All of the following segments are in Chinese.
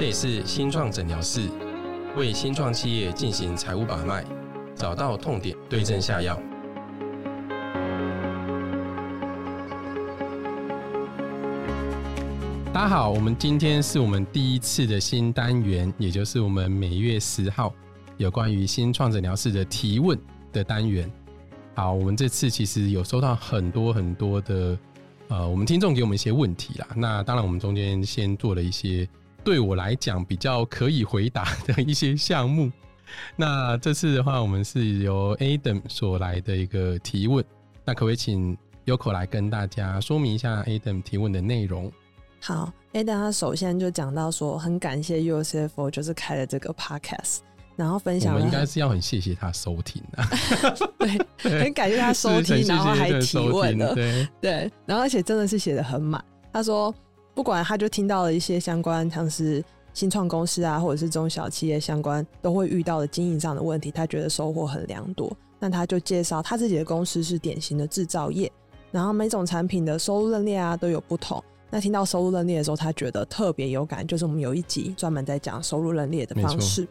这里是新创诊疗室，为新创企业进行财务把脉，找到痛点，对症下药。大家好，我们今天是我们第一次的新单元，也就是我们每月十号有关于新创诊疗室的提问的单元。好，我们这次其实有收到很多很多的，呃，我们听众给我们一些问题啦。那当然，我们中间先做了一些对我来讲比较可以回答的一些项目。那这次的话，我们是由 Adam 所来的一个提问。那可不可以请 Yoko 来跟大家说明一下 Adam 提问的内容？好，Adam 他首先就讲到说，很感谢 UCFO 就是开了这个 Podcast，然后分享我们应该是要很谢谢他收听的，对，很感谢他收听，然后还提问了，对对，然后而且真的是写的很满。他说，不管他就听到了一些相关，像是新创公司啊，或者是中小企业相关都会遇到的经营上的问题，他觉得收获很良多。那他就介绍他自己的公司是典型的制造业，然后每种产品的收入认列啊都有不同。那听到收入认列的时候，他觉得特别有感，就是我们有一集专门在讲收入认列的方式，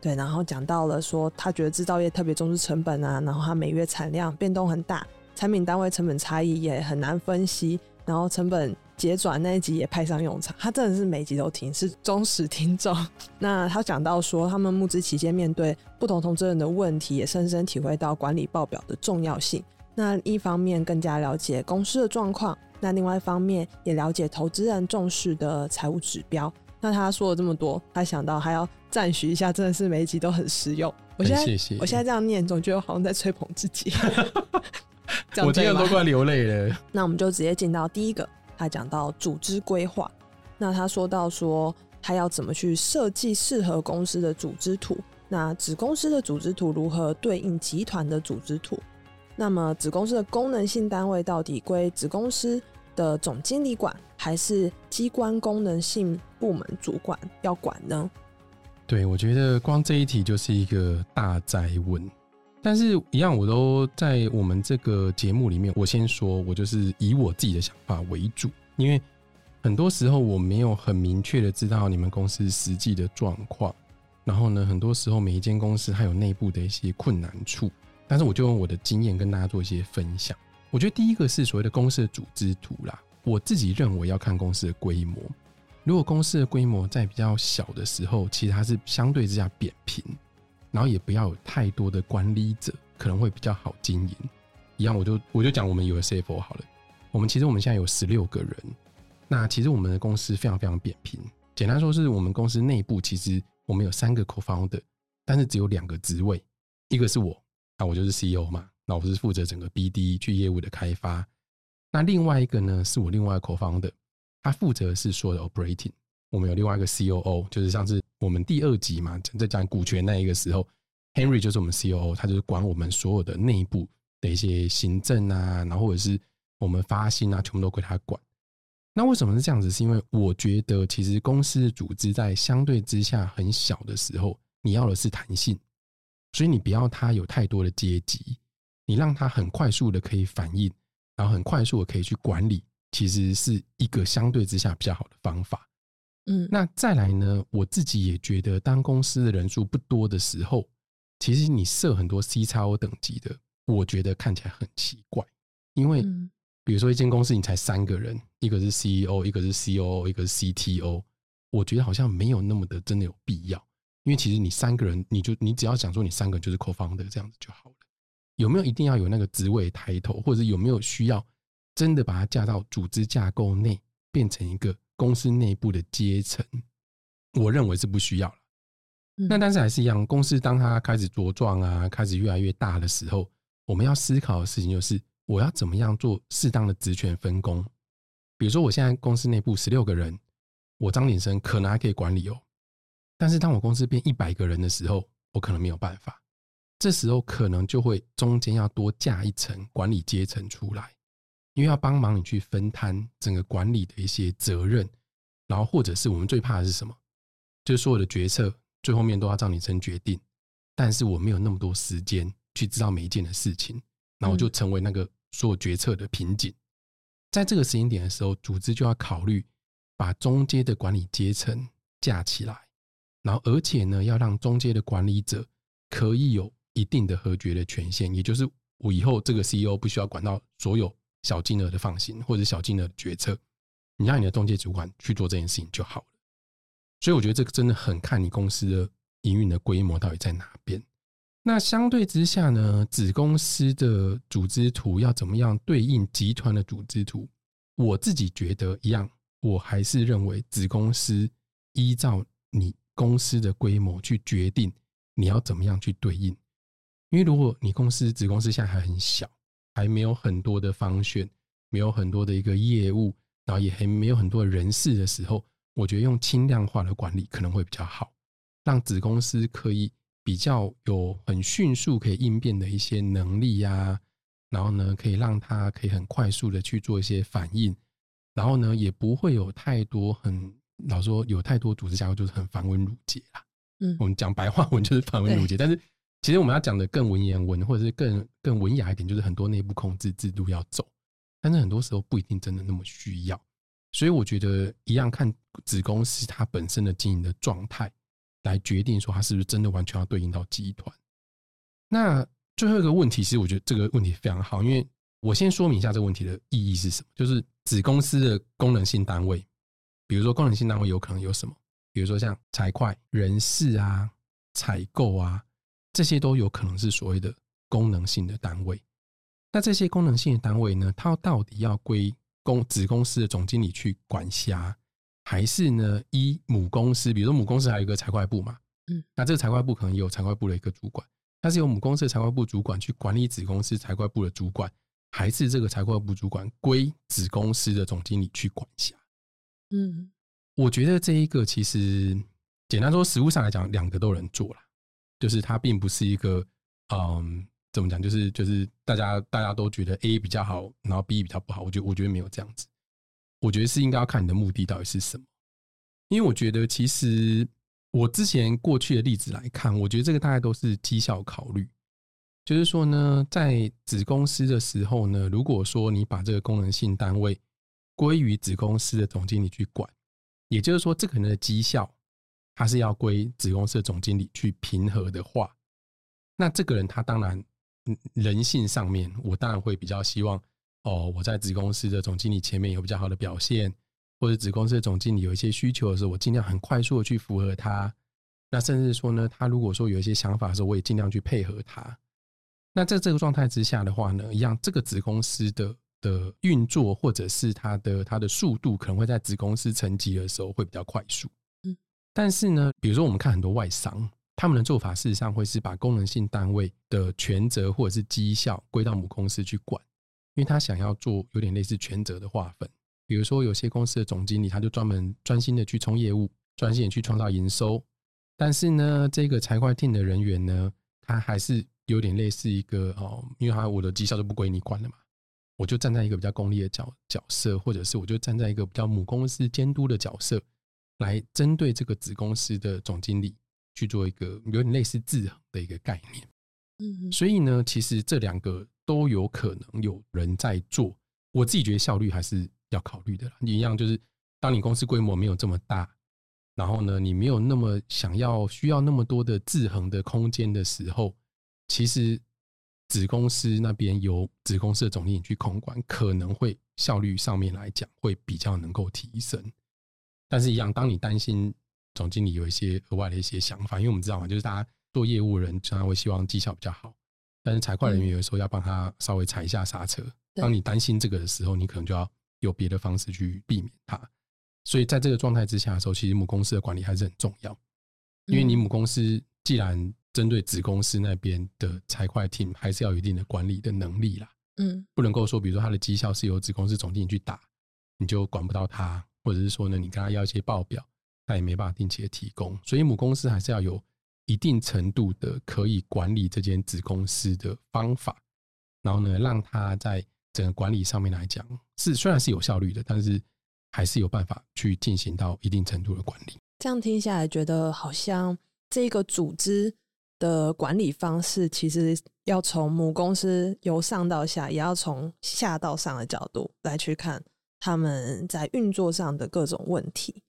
对，然后讲到了说他觉得制造业特别重视成本啊，然后他每月产量变动很大，产品单位成本差异也很难分析，然后成本结转那一集也派上用场，他真的是每集都听，是忠实听众。那他讲到说，他们募资期间面对不同投资人的问题，也深深体会到管理报表的重要性。那一方面更加了解公司的状况。那另外一方面也了解投资人重视的财务指标。那他说了这么多，他想到还要赞许一下，真的是每一集都很实用。我现在我现在这样念，总觉得好像在吹捧自己。我今天都快流泪了。那我们就直接进到第一个，他讲到组织规划。那他说到说，他要怎么去设计适合公司的组织图？那子公司的组织图如何对应集团的组织图？那么子公司的功能性单位到底归子公司？的总经理管还是机关功能性部门主管要管呢？对，我觉得光这一题就是一个大灾问。但是，一样我都在我们这个节目里面，我先说，我就是以我自己的想法为主，因为很多时候我没有很明确的知道你们公司实际的状况。然后呢，很多时候每一间公司它有内部的一些困难处，但是我就用我的经验跟大家做一些分享。我觉得第一个是所谓的公司的组织图啦。我自己认为要看公司的规模。如果公司的规模在比较小的时候，其实它是相对之下扁平，然后也不要有太多的管理者，可能会比较好经营。一样，我就我就讲我们有 CFO 好了。我们其实我们现在有十六个人。那其实我们的公司非常非常扁平。简单说，是我们公司内部其实我们有三个 co-founder，但是只有两个职位，一个是我，那我就是 CEO 嘛。那我是负责整个 BD 去业务的开发，那另外一个呢是我另外 co-founder，，他负责是说的 operating。我们有另外一个 COO，就是上次我们第二集嘛，在讲股权那一个时候，Henry 就是我们 COO，他就是管我们所有的内部的一些行政啊，然后或者是我们发薪啊，全部都归他管。那为什么是这样子？是因为我觉得其实公司的组织在相对之下很小的时候，你要的是弹性，所以你不要它有太多的阶级。你让他很快速的可以反应，然后很快速的可以去管理，其实是一个相对之下比较好的方法。嗯，那再来呢？我自己也觉得，当公司的人数不多的时候，其实你设很多 C 叉 O 等级的，我觉得看起来很奇怪。因为比如说一间公司你才三个人，一个是 CEO，一个是 COO，一个是 CTO，我觉得好像没有那么的真的有必要。因为其实你三个人，你就你只要想说你三个人就是 Co-founder 这样子就好了。有没有一定要有那个职位抬头，或者有没有需要真的把它架到组织架构内，变成一个公司内部的阶层？我认为是不需要了。那但是还是一样，公司当它开始茁壮啊，开始越来越大的时候，我们要思考的事情就是，我要怎么样做适当的职权分工？比如说，我现在公司内部十六个人，我张鼎生可能还可以管理哦，但是当我公司变一百个人的时候，我可能没有办法。这时候可能就会中间要多架一层管理阶层出来，因为要帮忙你去分摊整个管理的一些责任，然后或者是我们最怕的是什么？就是所有的决策最后面都要照你真决定，但是我没有那么多时间去知道每一件的事情，然后就成为那个所有决策的瓶颈。在这个时间点的时候，组织就要考虑把中间的管理阶层架起来，然后而且呢，要让中间的管理者可以有一定的核决的权限，也就是我以后这个 CEO 不需要管到所有小金额的放行或者小金额的决策，你让你的中介主管去做这件事情就好了。所以我觉得这个真的很看你公司的营运的规模到底在哪边。那相对之下呢，子公司的组织图要怎么样对应集团的组织图？我自己觉得一样，我还是认为子公司依照你公司的规模去决定你要怎么样去对应。因为如果你公司子公司现在还很小，还没有很多的方选，没有很多的一个业务，然后也还没有很多的人事的时候，我觉得用轻量化的管理可能会比较好，让子公司可以。比较有很迅速可以应变的一些能力呀，然后呢，可以让他可以很快速的去做一些反应，然后呢，也不会有太多很老说有太多组织架构就是很繁文缛节啦。嗯，我们讲白话文就是繁文缛节，但是其实我们要讲的更文言文或者是更更文雅一点，就是很多内部控制制度要走，但是很多时候不一定真的那么需要，所以我觉得一样看子公司它本身的经营的状态。来决定说它是不是真的完全要对应到集团。那最后一个问题，其实我觉得这个问题非常好，因为我先说明一下这个问题的意义是什么。就是子公司的功能性单位，比如说功能性单位有可能有什么，比如说像财会、人事啊、采购啊，这些都有可能是所谓的功能性的单位。那这些功能性的单位呢，它到底要归公子公司的总经理去管辖？还是呢？依母公司，比如说母公司还有一个财会部嘛，嗯，那这个财会部可能也有财会部的一个主管，它是由母公司的财会部主管去管理子公司财会部的主管，还是这个财会部主管归子公司的总经理去管辖？嗯，我觉得这一个其实简单说，实物上来讲，两个都能做了，就是它并不是一个，嗯，怎么讲？就是就是大家大家都觉得 A 比较好，然后 B 比较不好，我觉得我觉得没有这样子。我觉得是应该要看你的目的到底是什么，因为我觉得其实我之前过去的例子来看，我觉得这个大概都是绩效考虑。就是说呢，在子公司的时候呢，如果说你把这个功能性单位归于子公司的总经理去管，也就是说这个人的绩效他是要归子公司的总经理去平和的话，那这个人他当然人性上面，我当然会比较希望。哦，我在子公司的总经理前面有比较好的表现，或者子公司的总经理有一些需求的时候，我尽量很快速的去符合他。那甚至说呢，他如果说有一些想法的时候，我也尽量去配合他。那在这个状态之下的话呢，一样这个子公司的的运作或者是它的它的速度，可能会在子公司层级的时候会比较快速。但是呢，比如说我们看很多外商，他们的做法事实上会是把功能性单位的权责或者是绩效归到母公司去管。因为他想要做有点类似权责的划分，比如说有些公司的总经理，他就专门专心的去冲业务，专心的去创造营收。但是呢，这个财会 team 的人员呢，他还是有点类似一个哦，因为他我的绩效都不归你管了嘛，我就站在一个比较功利的角角色，或者是我就站在一个比较母公司监督的角色，来针对这个子公司的总经理去做一个有点类似制衡的一个概念。嗯，所以呢，其实这两个。都有可能有人在做，我自己觉得效率还是要考虑的。一样就是，当你公司规模没有这么大，然后呢，你没有那么想要需要那么多的制衡的空间的时候，其实子公司那边由子公司的总经理去控管，可能会效率上面来讲会比较能够提升。但是，一样，当你担心总经理有一些额外的一些想法，因为我们知道嘛，就是大家做业务人常常会希望绩效比较好。但是财会人员有时候要帮他稍微踩一下刹车。当你担心这个的时候，你可能就要有别的方式去避免它。所以在这个状态之下的时候，其实母公司的管理还是很重要。因为你母公司既然针对子公司那边的财会 team，还是要有一定的管理的能力啦。嗯，不能够说，比如说他的绩效是由子公司总经理去打，你就管不到他，或者是说呢，你跟他要一些报表，他也没办法定期的提供。所以母公司还是要有。一定程度的可以管理这间子公司的方法，然后呢，让他在整个管理上面来讲是虽然是有效率的，但是还是有办法去进行到一定程度的管理。这样听下来，觉得好像这个组织的管理方式，其实要从母公司由上到下，也要从下到上的角度来去看他们在运作上的各种问题。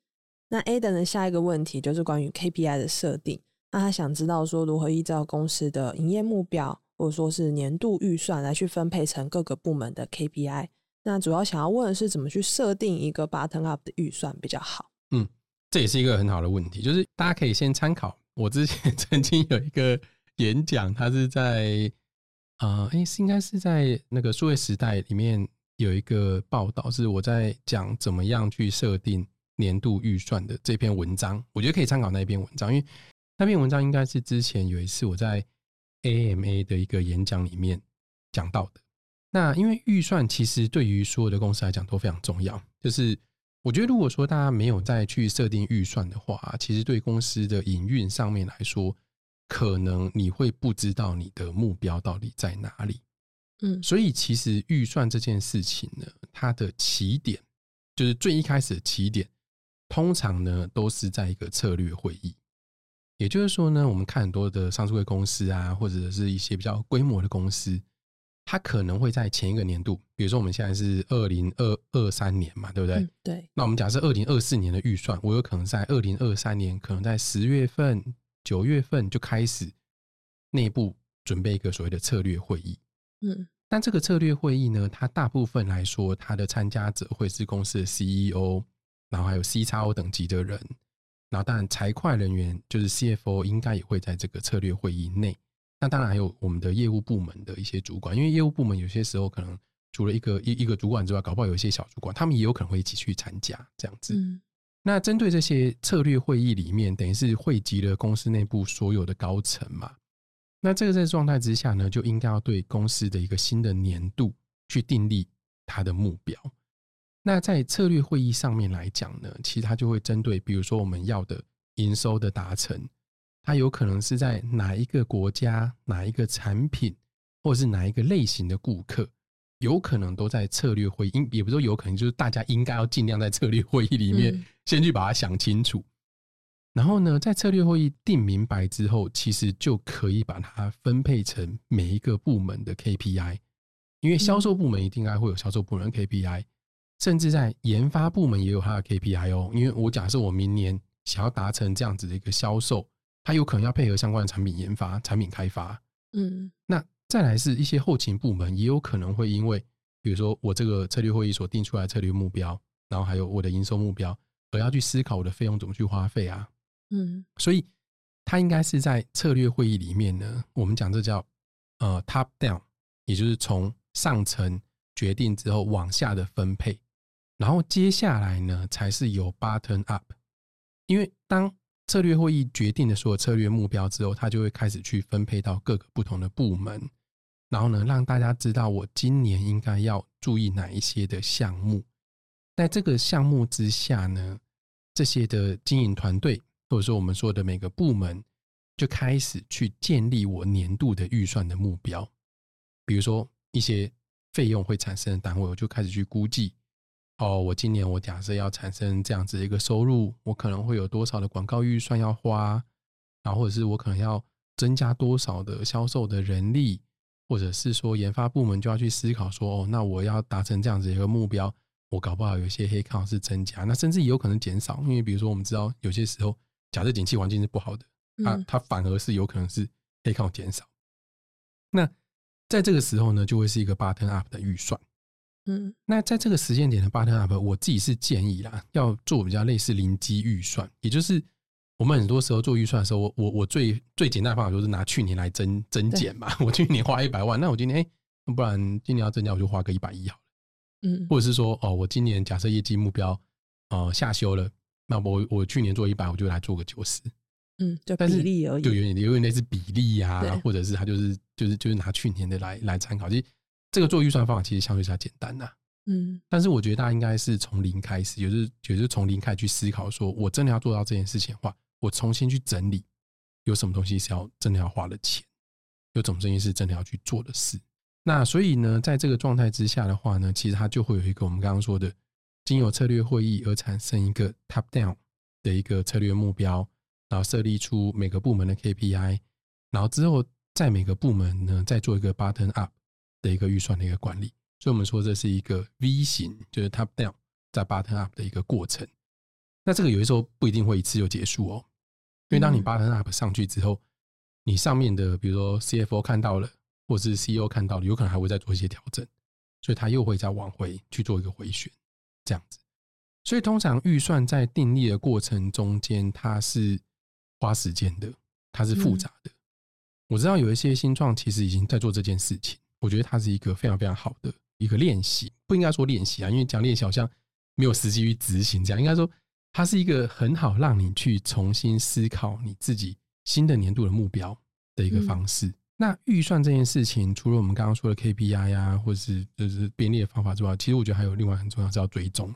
那 A 等的下一个问题就是关于 KPI 的设定。那他想知道说如何依照公司的营业目标，或者说是年度预算来去分配成各个部门的 KPI。那主要想要问的是怎么去设定一个 button up 的预算比较好？嗯，这也是一个很好的问题，就是大家可以先参考我之前 曾经有一个演讲，它是在啊，哎，是应该是在那个数位时代里面有一个报道，是我在讲怎么样去设定年度预算的这篇文章，我觉得可以参考那篇文章，因为。那篇文章应该是之前有一次我在 AMA 的一个演讲里面讲到的。那因为预算其实对于所有的公司来讲都非常重要。就是我觉得如果说大家没有再去设定预算的话，其实对公司的营运上面来说，可能你会不知道你的目标到底在哪里。嗯，所以其实预算这件事情呢，它的起点就是最一开始的起点，通常呢都是在一个策略会议。也就是说呢，我们看很多的上市会公司啊，或者是一些比较规模的公司，它可能会在前一个年度，比如说我们现在是二零二二三年嘛，对不对？对。那我们假设二零二四年的预算，我有可能在二零二三年，可能在十月份、九月份就开始内部准备一个所谓的策略会议。嗯。但这个策略会议呢，它大部分来说，它的参加者会是公司的 CEO，然后还有 C 叉 O 等级的人。然后，当然，财会人员就是 CFO，应该也会在这个策略会议内。那当然还有我们的业务部门的一些主管，因为业务部门有些时候可能除了一个一一个主管之外，搞不好有一些小主管，他们也有可能会一起去参加这样子。那针对这些策略会议里面，等于是汇集了公司内部所有的高层嘛。那这个在状态之下呢，就应该要对公司的一个新的年度去订立它的目标。那在策略会议上面来讲呢，其实它就会针对，比如说我们要的营收的达成，它有可能是在哪一个国家、哪一个产品，或者是哪一个类型的顾客，有可能都在策略会议，也不是说有可能，就是大家应该要尽量在策略会议里面先去把它想清楚。然后呢，在策略会议定明白之后，其实就可以把它分配成每一个部门的 KPI，因为销售部门一定该会有销售部门 KPI。甚至在研发部门也有它的 KPI 哦，因为我假设我明年想要达成这样子的一个销售，它有可能要配合相关的产品研发、产品开发。嗯，那再来是一些后勤部门，也有可能会因为，比如说我这个策略会议所定出来的策略目标，然后还有我的营收目标，而要去思考我的费用怎么去花费啊。嗯，所以它应该是在策略会议里面呢，我们讲这叫呃 top down，也就是从上层决定之后往下的分配。然后接下来呢，才是由 button up，因为当策略会议决定的所有策略目标之后，他就会开始去分配到各个不同的部门，然后呢，让大家知道我今年应该要注意哪一些的项目。在这个项目之下呢，这些的经营团队或者说我们说的每个部门，就开始去建立我年度的预算的目标。比如说一些费用会产生的单位，我就开始去估计。哦，我今年我假设要产生这样子一个收入，我可能会有多少的广告预算要花，然后或者是我可能要增加多少的销售的人力，或者是说研发部门就要去思考说，哦，那我要达成这样子一个目标，我搞不好有些黑靠是增加，那甚至也有可能减少，因为比如说我们知道有些时候，假设景气环境是不好的，它它反而是有可能是黑靠减少。那在这个时候呢，就会是一个 button up 的预算。嗯，那在这个时间点的 button up，我自己是建议啦，要做比较类似零基预算，也就是我们很多时候做预算的时候，我我我最最简单的方法就是拿去年来增增减嘛。我去年花一百万，那我今年哎，不然今年要增加，我就花个一百一好了。嗯，或者是说哦，我今年假设业绩目标呃下修了，那我我去年做一百，我就来做个九十。嗯，就比例而已，就有点有点类似比例呀，或者是他就是就是就是拿去年的来来参考，其实。这个做预算方法其实相对比较简单呐，嗯，但是我觉得大家应该是从零开始，也是也是从零开始去思考，说我真的要做到这件事情的话，我重新去整理有什么东西是要真的要花的钱，有什么东西是真的要去做的事。那所以呢，在这个状态之下的话呢，其实它就会有一个我们刚刚说的，经由策略会议而产生一个 top down 的一个策略目标，然后设立出每个部门的 KPI，然后之后在每个部门呢再做一个 button up。的一个预算的一个管理，所以我们说这是一个 V 型，就是 top down 在 button up 的一个过程。那这个有的时候不一定会一次就结束哦，因为当你嗯 button up 上去之后，你上面的比如说 CFO 看到了，或是 CEO 看到了，有可能还会再做一些调整，所以他又会再往回去做一个回旋，这样子。所以通常预算在订立的过程中间，它是花时间的，它是复杂的。我知道有一些新创其实已经在做这件事情，我觉得它是一个非常非常好的一个练习，不应该说练习啊，因为讲练习好像没有实际去执行，这样应该说它是一个很好让你去重新思考你自己新的年度的目标的一个方式。那预算这件事情，除了我们刚刚说的 KPI 呀、或者是就是编列的方法之外，其实我觉得还有另外很重要是要追踪了。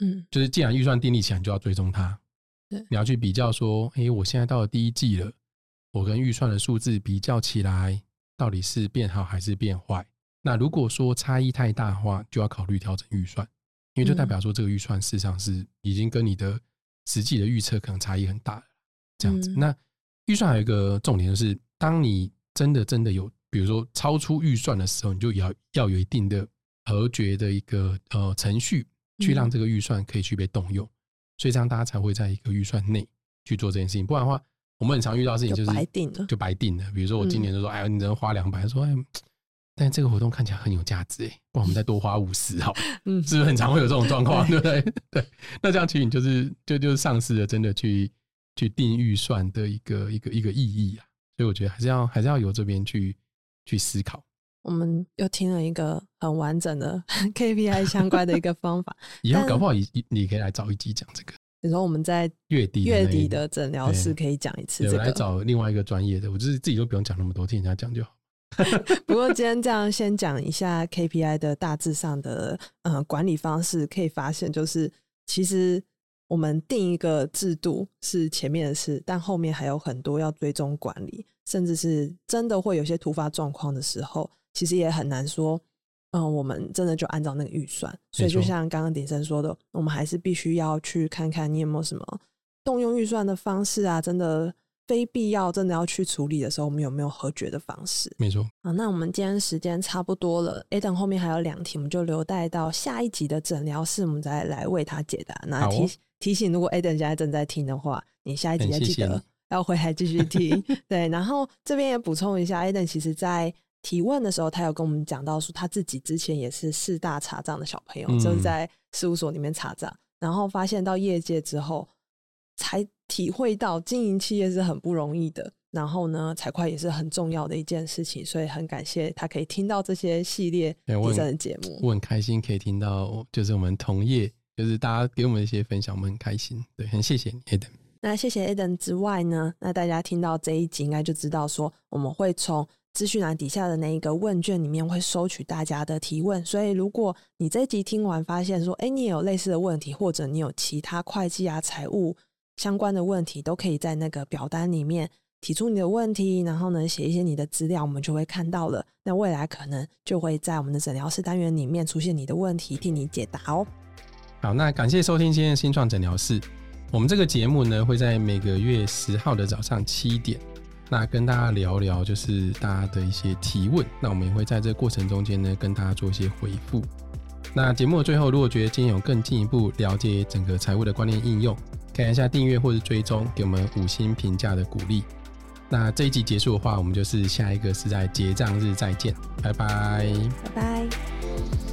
嗯就是既然预算订立起来，你就要追踪它。对你要去比较说，诶，我现在到了第一季了，我跟预算的数字比较起来，到底是变好还是变坏？那如果说差异太大的话，就要考虑调整预算，因为就代表说这个预算事实上是已经跟你的实际的预测可能差异很大了。这样子，嗯那预算还有一个重点就是，当你真的真的有，比如说超出预算的时候，你就要要有一定的核决的一个呃程序，去让嗯这个预算可以去被动用，所以这样大家才会在一个预算内去做这件事情。不然的话，我们很常遇到的事情就是就白定了就白定了。比如说我今嗯年就说，哎呀，你只能花两百，说哎，但这个活动看起来很有价值哎，不然我们再多花五十好，嗯是不是很常会有这种状况，对不对？对，那这样其实你就是就就是丧失了真的去去定预算的一个一个一个意义啊。所以我觉得还是要还是要由这边去去思考。我们又听了一个很完整的 KPI 相关的一个方法。但以后搞不好你你你可以来找一集讲这个你说我们在月底月底的诊疗室可以讲一次对，我来，找另外一个专业的，我就是自己都不用讲那么多，听人家讲就好。不过今天这样先讲一下 KPI 的大致上的呃管理方式，可以发现就是其实我们定一个制度是前面的事，但后面还有很多要追踪管理，甚至是真的会有些突发状况的时候，其实也很难说。嗯，我们真的就按照那个预算，所以就像刚刚鼎生说的，我们还是必须要去看看你有没有什么动用预算的方式啊，真的非必要真的要去处理的时候，我们有没有和决的方式？没错，啊，那我们今天时间差不多了，Aden 后面还有两题，我们就留待到下一集的诊疗室，我们再来为他解答。那提、提醒，如果 Aden 现在正在听的话，你下一集要记得 要回来继续听。对，然后这边也补充一下，Aden 其实在提问的时候，他有跟我们讲到说，他自己之前也是四大查账的小朋友，嗯就是在事务所里面查账，然后发现到业界之后，才体会到经营企业是很不容易的。然后呢，财会也是很重要的一件事情，所以很感谢他可以听到这些系列对我很医生的节目。我很开心可以听到，就是我们同业，就是大家给我们一些分享，我们很开心。对，很谢谢你，Eden。那谢谢 Aden 之外呢，那大家听到这一集应该就知道说，我们会从资讯栏底下的那一个问卷里面会收取大家的提问。所以如果你这一集听完发现说，哎，你也有类似的问题，或者你有其他会计啊、财务相关的问题，都可以在那个表单里面提出你的问题，然后呢写一些你的资料，我们就会看到了。那未来可能就会在我们的诊疗室单元里面出现你的问题，替你解答哦。好，那感谢收听今天的新创诊疗室。我们这个节目呢，会在每个月十号的早上七点，那跟大家聊聊就是大家的一些提问。那我们也会在这个过程中间呢，跟大家做一些回复。那节目的最后，如果觉得今天有更进一步了解整个财务的观念应用，可以按下订阅或者追踪，给我们五星评价的鼓励。那这一集结束的话，我们就是下一个是在结账日再见，拜拜。拜拜。